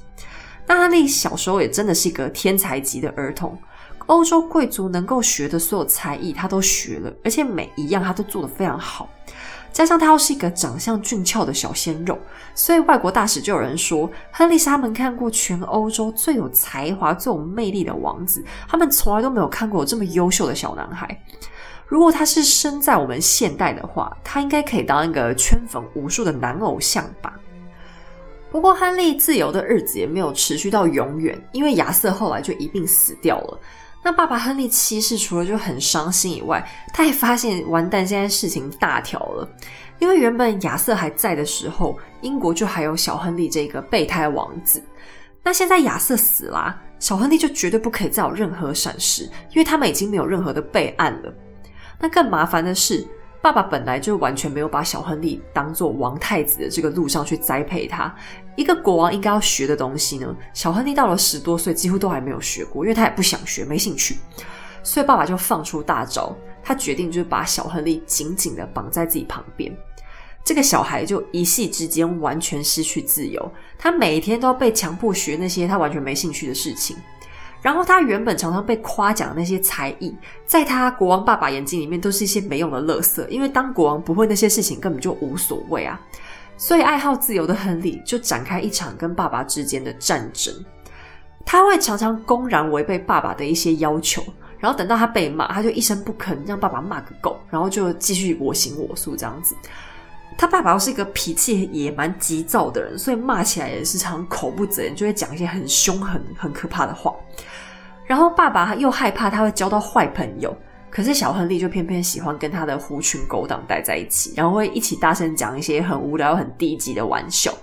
那亨利小时候也真的是一个天才级的儿童，欧洲贵族能够学的所有才艺他都学了，而且每一样他都做得非常好。加上他又是一个长相俊俏的小鲜肉，所以外国大使就有人说，亨利是他们看过全欧洲最有才华、最有魅力的王子，他们从来都没有看过有这么优秀的小男孩。如果他是生在我们现代的话，他应该可以当一个圈粉无数的男偶像吧。不过，亨利自由的日子也没有持续到永远，因为亚瑟后来就一并死掉了。那爸爸亨利七世除了就很伤心以外，他还发现完蛋，现在事情大条了。因为原本亚瑟还在的时候，英国就还有小亨利这个备胎王子。那现在亚瑟死啦，小亨利就绝对不可以再有任何闪失，因为他们已经没有任何的备案了。那更麻烦的是，爸爸本来就完全没有把小亨利当做王太子的这个路上去栽培他。一个国王应该要学的东西呢，小亨利到了十多岁几乎都还没有学过，因为他也不想学，没兴趣。所以爸爸就放出大招，他决定就是把小亨利紧紧的绑在自己旁边。这个小孩就一夕之间完全失去自由，他每天都要被强迫学那些他完全没兴趣的事情。然后他原本常常被夸奖的那些才艺，在他国王爸爸眼睛里面都是一些没用的垃圾，因为当国王不会那些事情根本就无所谓啊。所以，爱好自由的亨利就展开一场跟爸爸之间的战争。他会常常公然违背爸爸的一些要求，然后等到他被骂，他就一声不吭，让爸爸骂个够，然后就继续我行我素这样子。他爸爸又是一个脾气也蛮急躁的人，所以骂起来也是常口不择言，就会讲一些很凶狠、很可怕的话。然后爸爸又害怕他会交到坏朋友。可是小亨利就偏偏喜欢跟他的狐群狗党待在一起，然后会一起大声讲一些很无聊、很低级的玩笑。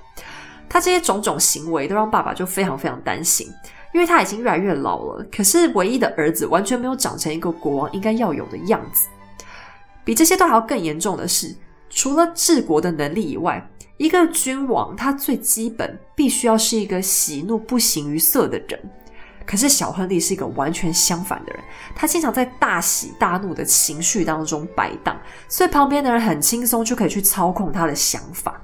他这些种种行为都让爸爸就非常非常担心，因为他已经越来越老了。可是唯一的儿子完全没有长成一个国王应该要有的样子。比这些都还要更严重的是，除了治国的能力以外，一个君王他最基本必须要是一个喜怒不形于色的人。可是小亨利是一个完全相反的人，他经常在大喜大怒的情绪当中摆荡，所以旁边的人很轻松就可以去操控他的想法。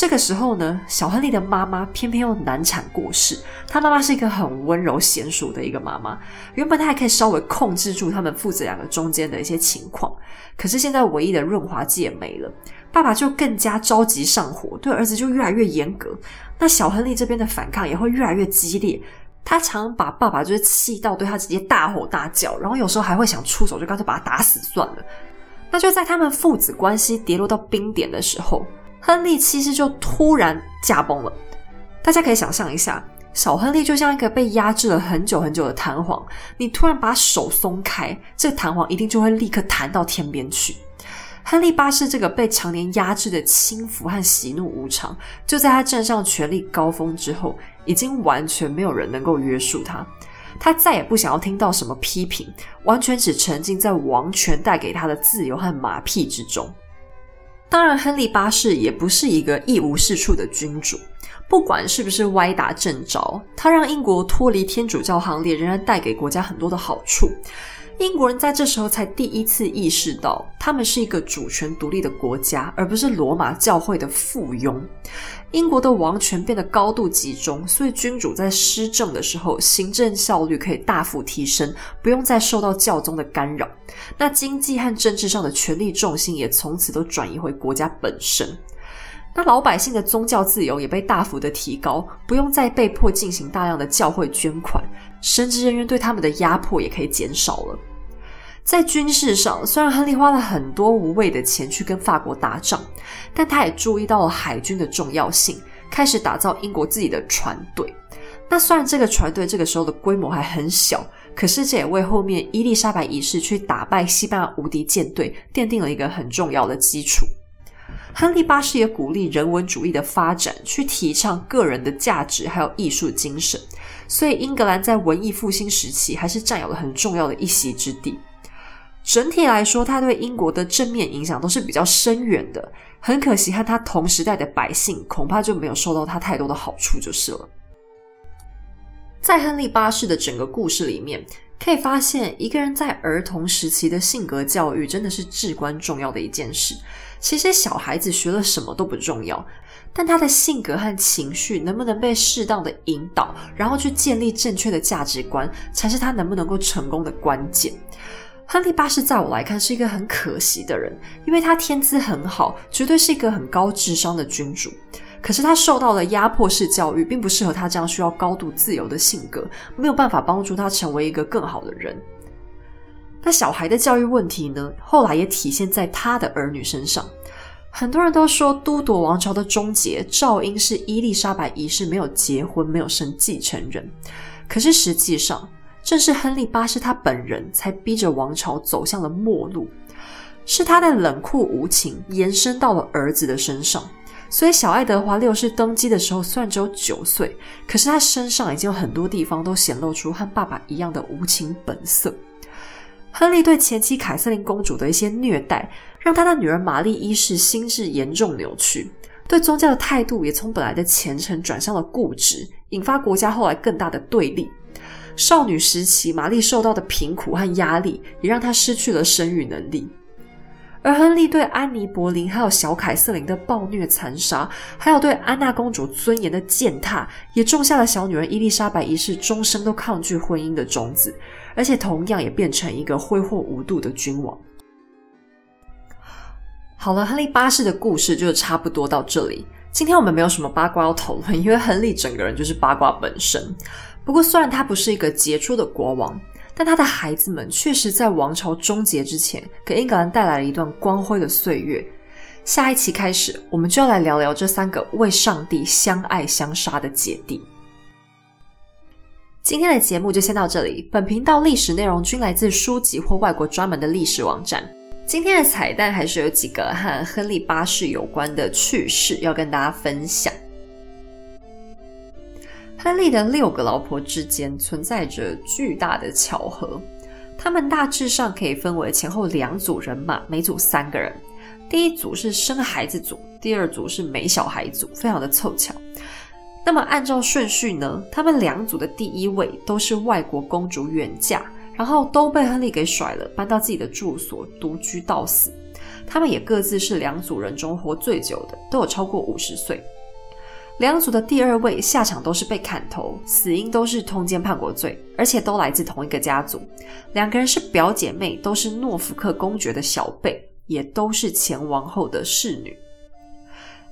这个时候呢，小亨利的妈妈偏偏又难产过世。他妈妈是一个很温柔娴熟的一个妈妈，原本她还可以稍微控制住他们父子两个中间的一些情况，可是现在唯一的润滑剂也没了，爸爸就更加着急上火，对儿子就越来越严格。那小亨利这边的反抗也会越来越激烈。他常把爸爸就是气到对他直接大吼大叫，然后有时候还会想出手，就干脆把他打死算了。那就在他们父子关系跌落到冰点的时候，亨利七世就突然驾崩了。大家可以想象一下，小亨利就像一个被压制了很久很久的弹簧，你突然把手松开，这个弹簧一定就会立刻弹到天边去。亨利八世这个被常年压制的轻浮和喜怒无常，就在他站上权力高峰之后，已经完全没有人能够约束他。他再也不想要听到什么批评，完全只沉浸在王权带给他的自由和马屁之中。当然，亨利八世也不是一个一无是处的君主，不管是不是歪打正着，他让英国脱离天主教行列，仍然带给国家很多的好处。英国人在这时候才第一次意识到，他们是一个主权独立的国家，而不是罗马教会的附庸。英国的王权变得高度集中，所以君主在施政的时候，行政效率可以大幅提升，不用再受到教宗的干扰。那经济和政治上的权力重心也从此都转移回国家本身。那老百姓的宗教自由也被大幅的提高，不用再被迫进行大量的教会捐款，神职人员对他们的压迫也可以减少了。在军事上，虽然亨利花了很多无谓的钱去跟法国打仗，但他也注意到了海军的重要性，开始打造英国自己的船队。那虽然这个船队这个时候的规模还很小，可是这也为后面伊丽莎白一世去打败西班牙无敌舰队奠定了一个很重要的基础。亨利八世也鼓励人文主义的发展，去提倡个人的价值还有艺术精神，所以英格兰在文艺复兴时期还是占有了很重要的一席之地。整体来说，他对英国的正面影响都是比较深远的。很可惜，和他同时代的百姓恐怕就没有受到他太多的好处，就是了。在亨利八世的整个故事里面，可以发现，一个人在儿童时期的性格教育真的是至关重要的一件事。其实小孩子学了什么都不重要，但他的性格和情绪能不能被适当的引导，然后去建立正确的价值观，才是他能不能够成功的关键。亨利八世在我来看是一个很可惜的人，因为他天资很好，绝对是一个很高智商的君主。可是他受到了压迫式教育，并不适合他这样需要高度自由的性格，没有办法帮助他成为一个更好的人。那小孩的教育问题呢？后来也体现在他的儿女身上。很多人都说都铎王朝的终结，赵因是伊丽莎白一世没有结婚，没有生继承人。可是实际上，正是亨利八世他本人才逼着王朝走向了末路，是他的冷酷无情延伸到了儿子的身上。所以，小爱德华六世登基的时候，虽然只有九岁，可是他身上已经有很多地方都显露出和爸爸一样的无情本色。亨利对前妻凯瑟琳公主的一些虐待，让他的女儿玛丽一世心智严重扭曲，对宗教的态度也从本来的虔诚转向了固执，引发国家后来更大的对立。少女时期，玛丽受到的贫苦和压力，也让她失去了生育能力。而亨利对安妮·柏林还有小凯瑟琳的暴虐残杀，还有对安娜公主尊严的践踏，也种下了小女儿伊丽莎白一世终生都抗拒婚姻的种子，而且同样也变成一个挥霍无度的君王。好了，亨利八世的故事就差不多到这里。今天我们没有什么八卦要讨论，因为亨利整个人就是八卦本身。不过，虽然他不是一个杰出的国王。但他的孩子们确实在王朝终结之前，给英格兰带来了一段光辉的岁月。下一期开始，我们就要来聊聊这三个为上帝相爱相杀的姐弟。今天的节目就先到这里。本频道历史内容均来自书籍或外国专门的历史网站。今天的彩蛋还是有几个和亨利八世有关的趣事要跟大家分享。亨利的六个老婆之间存在着巨大的巧合，他们大致上可以分为前后两组人马，每组三个人。第一组是生孩子组，第二组是没小孩组，非常的凑巧。那么按照顺序呢，他们两组的第一位都是外国公主远嫁，然后都被亨利给甩了，搬到自己的住所独居到死。他们也各自是两组人中活最久的，都有超过五十岁。两组的第二位下场都是被砍头，死因都是通奸叛国罪，而且都来自同一个家族。两个人是表姐妹，都是诺福克公爵的小辈，也都是前王后的侍女。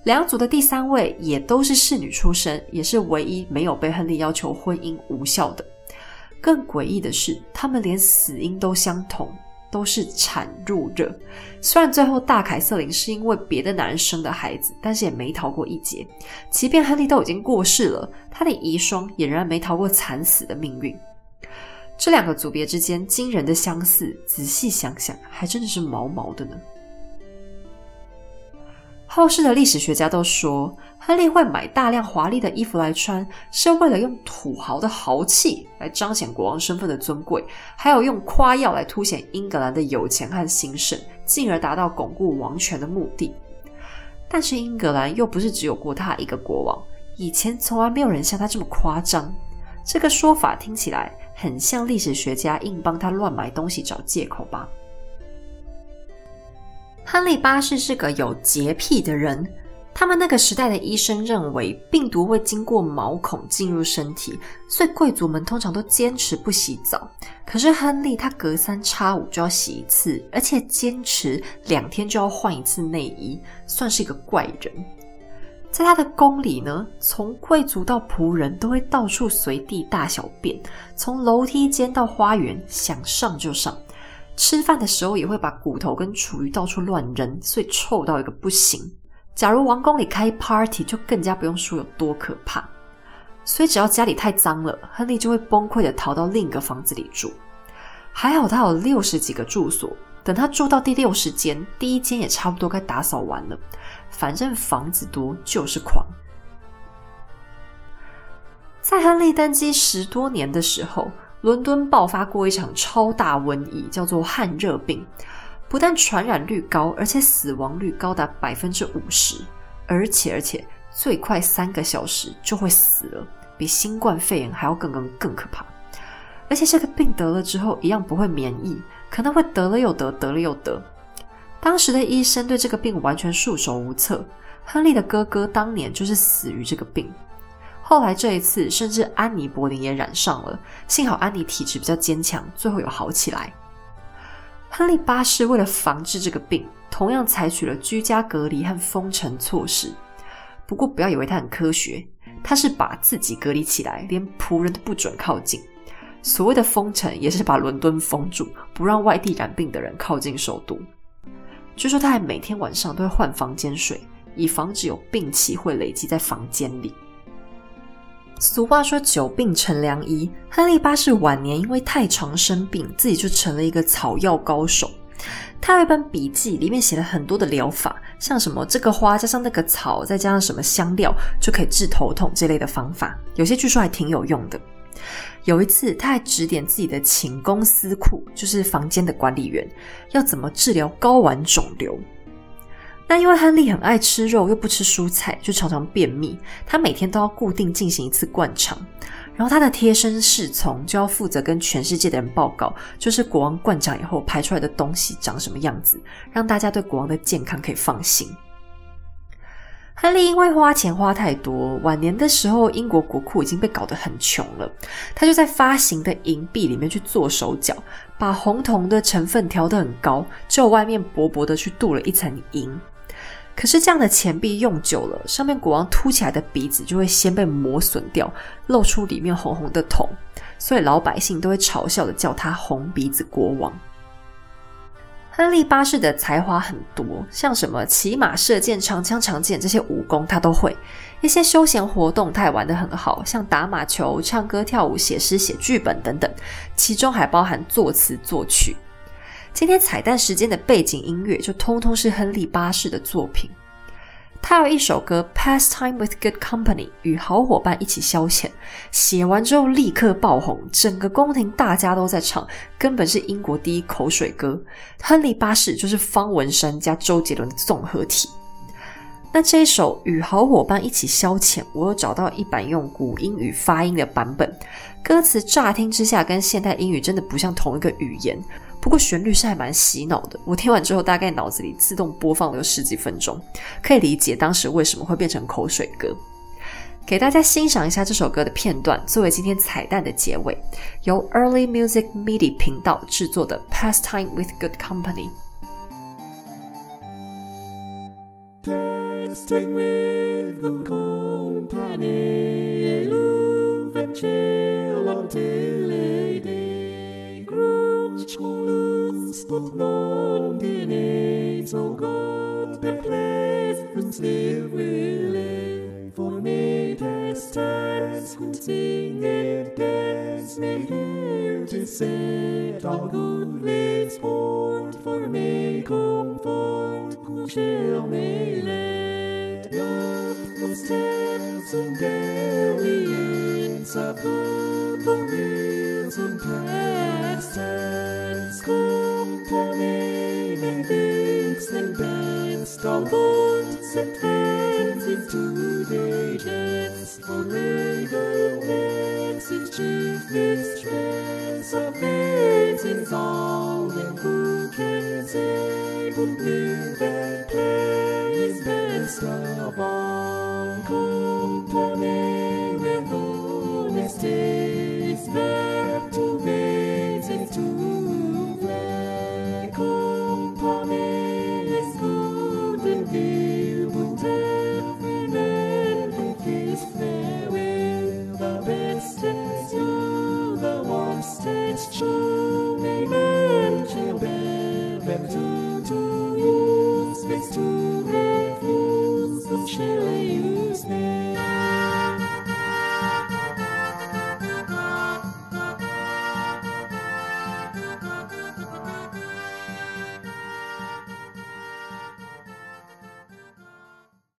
两组的第三位也都是侍女出身，也是唯一没有被亨利要求婚姻无效的。更诡异的是，他们连死因都相同。都是产褥热，虽然最后大凯瑟琳是因为别的男人生的孩子，但是也没逃过一劫。即便亨利都已经过世了，他的遗孀也仍然没逃过惨死的命运。这两个组别之间惊人的相似，仔细想想，还真的是毛毛的呢。后世的历史学家都说，亨利会买大量华丽的衣服来穿，是为了用土豪的豪气来彰显国王身份的尊贵，还有用夸耀来凸显英格兰的有钱和兴盛，进而达到巩固王权的目的。但是英格兰又不是只有过他一个国王，以前从来没有人像他这么夸张。这个说法听起来很像历史学家硬帮他乱买东西找借口吧？亨利八世是个有洁癖的人，他们那个时代的医生认为病毒会经过毛孔进入身体，所以贵族们通常都坚持不洗澡。可是亨利他隔三差五就要洗一次，而且坚持两天就要换一次内衣，算是一个怪人。在他的宫里呢，从贵族到仆人都会到处随地大小便，从楼梯间到花园，想上就上。吃饭的时候也会把骨头跟厨余到处乱扔，所以臭到一个不行。假如王宫里开 party，就更加不用说有多可怕。所以只要家里太脏了，亨利就会崩溃的逃到另一个房子里住。还好他有六十几个住所，等他住到第六十间，第一间也差不多该打扫完了。反正房子多就是狂。在亨利登基十多年的时候。伦敦爆发过一场超大瘟疫，叫做汗热病，不但传染率高，而且死亡率高达百分之五十，而且而且最快三个小时就会死了，比新冠肺炎还要更更更可怕。而且这个病得了之后一样不会免疫，可能会得了又得，得了又得。当时的医生对这个病完全束手无策。亨利的哥哥当年就是死于这个病。后来这一次，甚至安妮·柏林也染上了。幸好安妮体质比较坚强，最后有好起来。亨利八世为了防治这个病，同样采取了居家隔离和封城措施。不过不要以为他很科学，他是把自己隔离起来，连仆人都不准靠近。所谓的封城，也是把伦敦封住，不让外地染病的人靠近首都。据说他还每天晚上都会换房间睡，以防止有病气会累积在房间里。俗话说“久病成良医”，亨利八世晚年因为太常生病，自己就成了一个草药高手。他有一本笔记，里面写了很多的疗法，像什么这个花加上那个草，再加上什么香料就可以治头痛这类的方法，有些据说还挺有用的。有一次，他还指点自己的寝宫司库，就是房间的管理员，要怎么治疗睾丸肿瘤。那因为亨利很爱吃肉，又不吃蔬菜，就常常便秘。他每天都要固定进行一次灌肠，然后他的贴身侍从就要负责跟全世界的人报告，就是国王灌肠以后排出来的东西长什么样子，让大家对国王的健康可以放心。亨利因为花钱花太多，晚年的时候英国国库已经被搞得很穷了，他就在发行的银币里面去做手脚，把红铜的成分调得很高，就外面薄薄的去镀了一层银。可是这样的钱币用久了，上面国王凸起来的鼻子就会先被磨损掉，露出里面红红的铜，所以老百姓都会嘲笑的叫他“红鼻子国王”。亨利八世的才华很多，像什么骑马、射箭、长枪、长剑这些武功他都会；一些休闲活动他也玩得很好，像打马球、唱歌、跳舞、写诗、写剧本等等，其中还包含作词作曲。今天彩蛋时间的背景音乐就通通是亨利八世的作品。他有一首歌《Pass Time with Good Company》，与好伙伴一起消遣。写完之后立刻爆红，整个宫廷大家都在唱，根本是英国第一口水歌。亨利八世就是方文山加周杰伦的综合体。那这一首《与好伙伴一起消遣》，我有找到一版用古英语发音的版本，歌词乍听之下跟现代英语真的不像同一个语言。不过旋律是还蛮洗脑的，我听完之后大概脑子里自动播放了有十几分钟，可以理解当时为什么会变成口水歌。给大家欣赏一下这首歌的片段，作为今天彩蛋的结尾，由 Early Music MIDI 频道制作的《Pastime with Good Company》。stood long in age, O God, the pleasant willing. For me their times could sing and dance, may hear to set good goodly sport, for me comfort, who shall may let up the steps and dance.